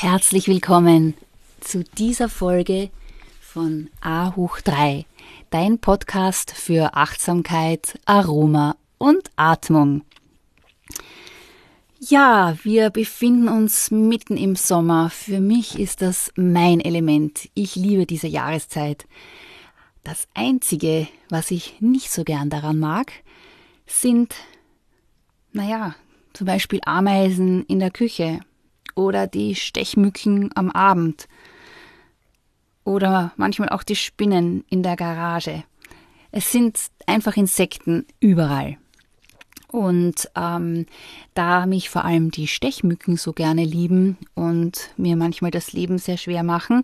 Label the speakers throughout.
Speaker 1: Herzlich willkommen zu dieser Folge von A hoch 3, dein Podcast für Achtsamkeit, Aroma und Atmung. Ja, wir befinden uns mitten im Sommer. Für mich ist das mein Element. Ich liebe diese Jahreszeit. Das Einzige, was ich nicht so gern daran mag, sind, naja, zum Beispiel Ameisen in der Küche oder die Stechmücken am Abend oder manchmal auch die Spinnen in der Garage. Es sind einfach Insekten überall. Und ähm, da mich vor allem die Stechmücken so gerne lieben und mir manchmal das Leben sehr schwer machen,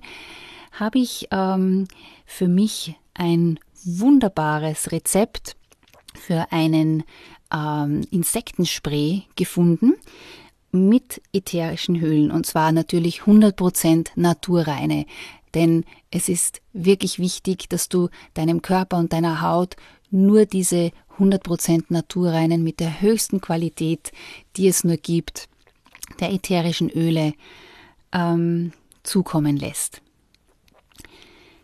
Speaker 1: habe ich ähm, für mich ein wunderbares Rezept für einen ähm, Insektenspray gefunden mit ätherischen Ölen und zwar natürlich 100% naturreine. Denn es ist wirklich wichtig, dass du deinem Körper und deiner Haut nur diese 100% naturreinen mit der höchsten Qualität, die es nur gibt, der ätherischen Öle ähm, zukommen lässt.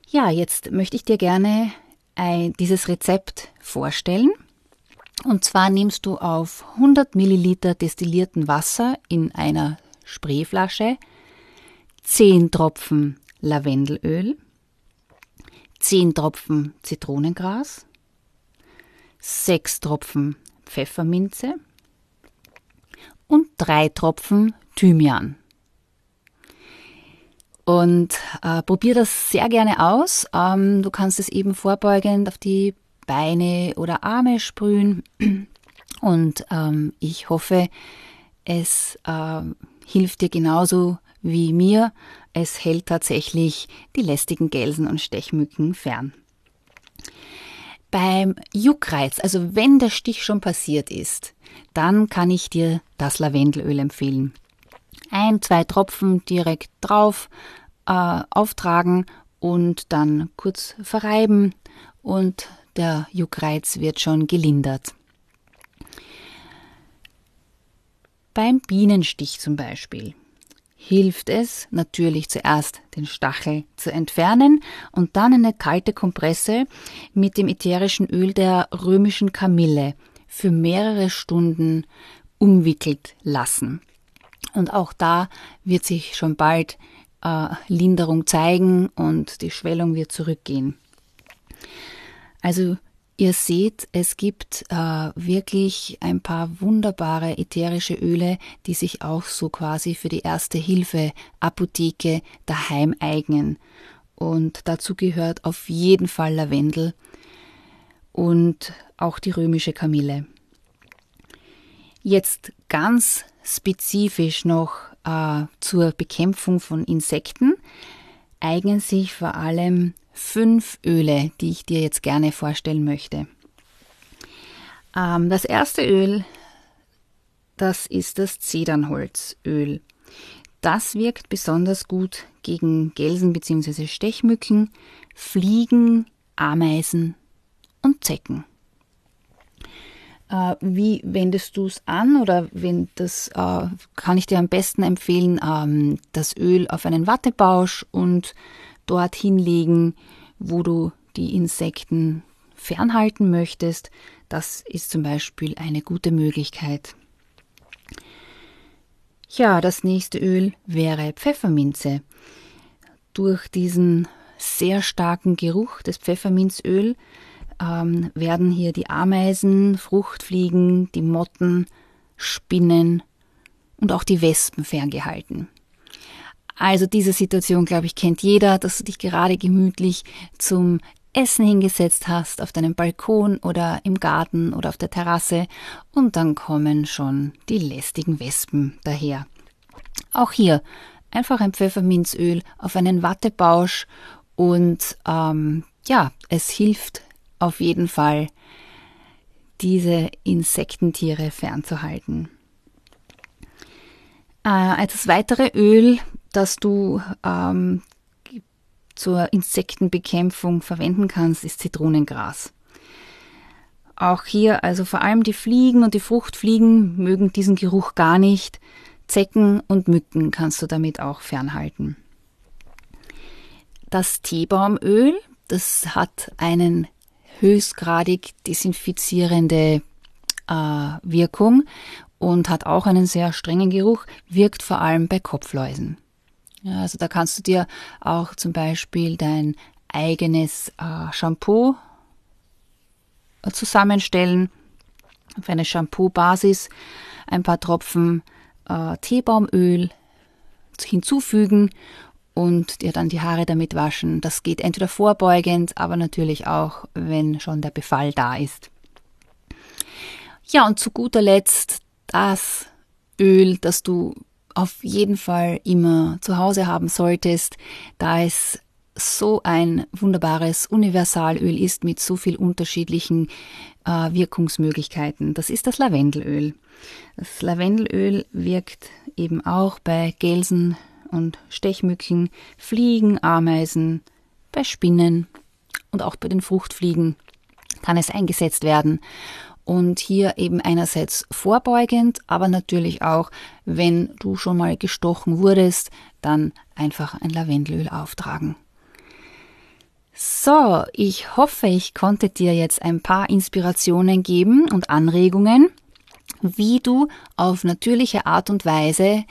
Speaker 1: Ja, jetzt möchte ich dir gerne ein, dieses Rezept vorstellen. Und zwar nimmst du auf 100 Milliliter destillierten Wasser in einer Sprayflasche 10 Tropfen Lavendelöl, 10 Tropfen Zitronengras, 6 Tropfen Pfefferminze und 3 Tropfen Thymian. Und äh, probier das sehr gerne aus. Ähm, du kannst es eben vorbeugend auf die Beine oder Arme sprühen. Und ähm, ich hoffe, es äh, hilft dir genauso wie mir. Es hält tatsächlich die lästigen Gelsen und Stechmücken fern. Beim Juckreiz, also wenn der Stich schon passiert ist, dann kann ich dir das Lavendelöl empfehlen. Ein, zwei Tropfen direkt drauf äh, auftragen und dann kurz verreiben und der Juckreiz wird schon gelindert. Beim Bienenstich zum Beispiel hilft es natürlich zuerst den Stachel zu entfernen und dann eine kalte Kompresse mit dem ätherischen Öl der römischen Kamille für mehrere Stunden umwickelt lassen. Und auch da wird sich schon bald äh, Linderung zeigen und die Schwellung wird zurückgehen. Also Ihr seht, es gibt äh, wirklich ein paar wunderbare ätherische Öle, die sich auch so quasi für die erste Hilfe Apotheke daheim eignen. Und dazu gehört auf jeden Fall Lavendel und auch die römische Kamille. Jetzt ganz spezifisch noch äh, zur Bekämpfung von Insekten eignen sich vor allem fünf Öle, die ich dir jetzt gerne vorstellen möchte. Ähm, das erste Öl, das ist das Zedernholzöl. Das wirkt besonders gut gegen Gelsen bzw. Stechmücken, Fliegen, Ameisen und Zecken. Äh, wie wendest du es an oder wenn das äh, kann ich dir am besten empfehlen, ähm, das Öl auf einen Wattebausch und dorthin legen, wo du die Insekten fernhalten möchtest. Das ist zum Beispiel eine gute Möglichkeit. Ja, das nächste Öl wäre Pfefferminze. Durch diesen sehr starken Geruch des Pfefferminzöl ähm, werden hier die Ameisen, Fruchtfliegen, die Motten, Spinnen und auch die Wespen ferngehalten. Also diese Situation, glaube ich, kennt jeder, dass du dich gerade gemütlich zum Essen hingesetzt hast, auf deinem Balkon oder im Garten oder auf der Terrasse und dann kommen schon die lästigen Wespen daher. Auch hier einfach ein Pfefferminzöl auf einen Wattebausch und ähm, ja, es hilft auf jeden Fall, diese Insektentiere fernzuhalten. Äh, als weitere Öl das du ähm, zur Insektenbekämpfung verwenden kannst, ist Zitronengras. Auch hier, also vor allem die Fliegen und die Fruchtfliegen mögen diesen Geruch gar nicht. Zecken und Mücken kannst du damit auch fernhalten. Das Teebaumöl, das hat einen höchstgradig desinfizierende äh, Wirkung und hat auch einen sehr strengen Geruch, wirkt vor allem bei Kopfläusen. Ja, also da kannst du dir auch zum Beispiel dein eigenes äh, Shampoo äh, zusammenstellen. Auf eine Shampoo-Basis ein paar Tropfen äh, Teebaumöl hinzufügen und dir dann die Haare damit waschen. Das geht entweder vorbeugend, aber natürlich auch, wenn schon der Befall da ist. Ja, und zu guter Letzt das Öl, das du auf jeden Fall immer zu Hause haben solltest, da es so ein wunderbares Universalöl ist mit so viel unterschiedlichen äh, Wirkungsmöglichkeiten. Das ist das Lavendelöl. Das Lavendelöl wirkt eben auch bei Gelsen und Stechmücken, Fliegen, Ameisen, bei Spinnen und auch bei den Fruchtfliegen kann es eingesetzt werden. Und hier eben einerseits vorbeugend, aber natürlich auch, wenn du schon mal gestochen wurdest, dann einfach ein Lavendelöl auftragen. So, ich hoffe, ich konnte dir jetzt ein paar Inspirationen geben und Anregungen, wie du auf natürliche Art und Weise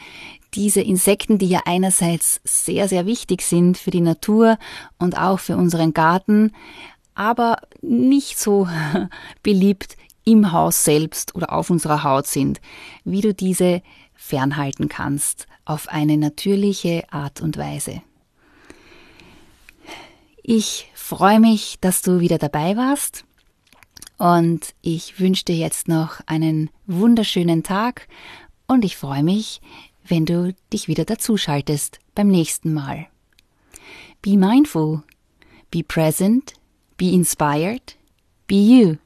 Speaker 1: diese Insekten, die ja einerseits sehr, sehr wichtig sind für die Natur und auch für unseren Garten, aber nicht so beliebt im Haus selbst oder auf unserer Haut sind, wie du diese fernhalten kannst auf eine natürliche Art und Weise. Ich freue mich, dass du wieder dabei warst und ich wünsche dir jetzt noch einen wunderschönen Tag und ich freue mich, wenn du dich wieder dazuschaltest beim nächsten Mal. Be mindful, be present, be inspired, be you.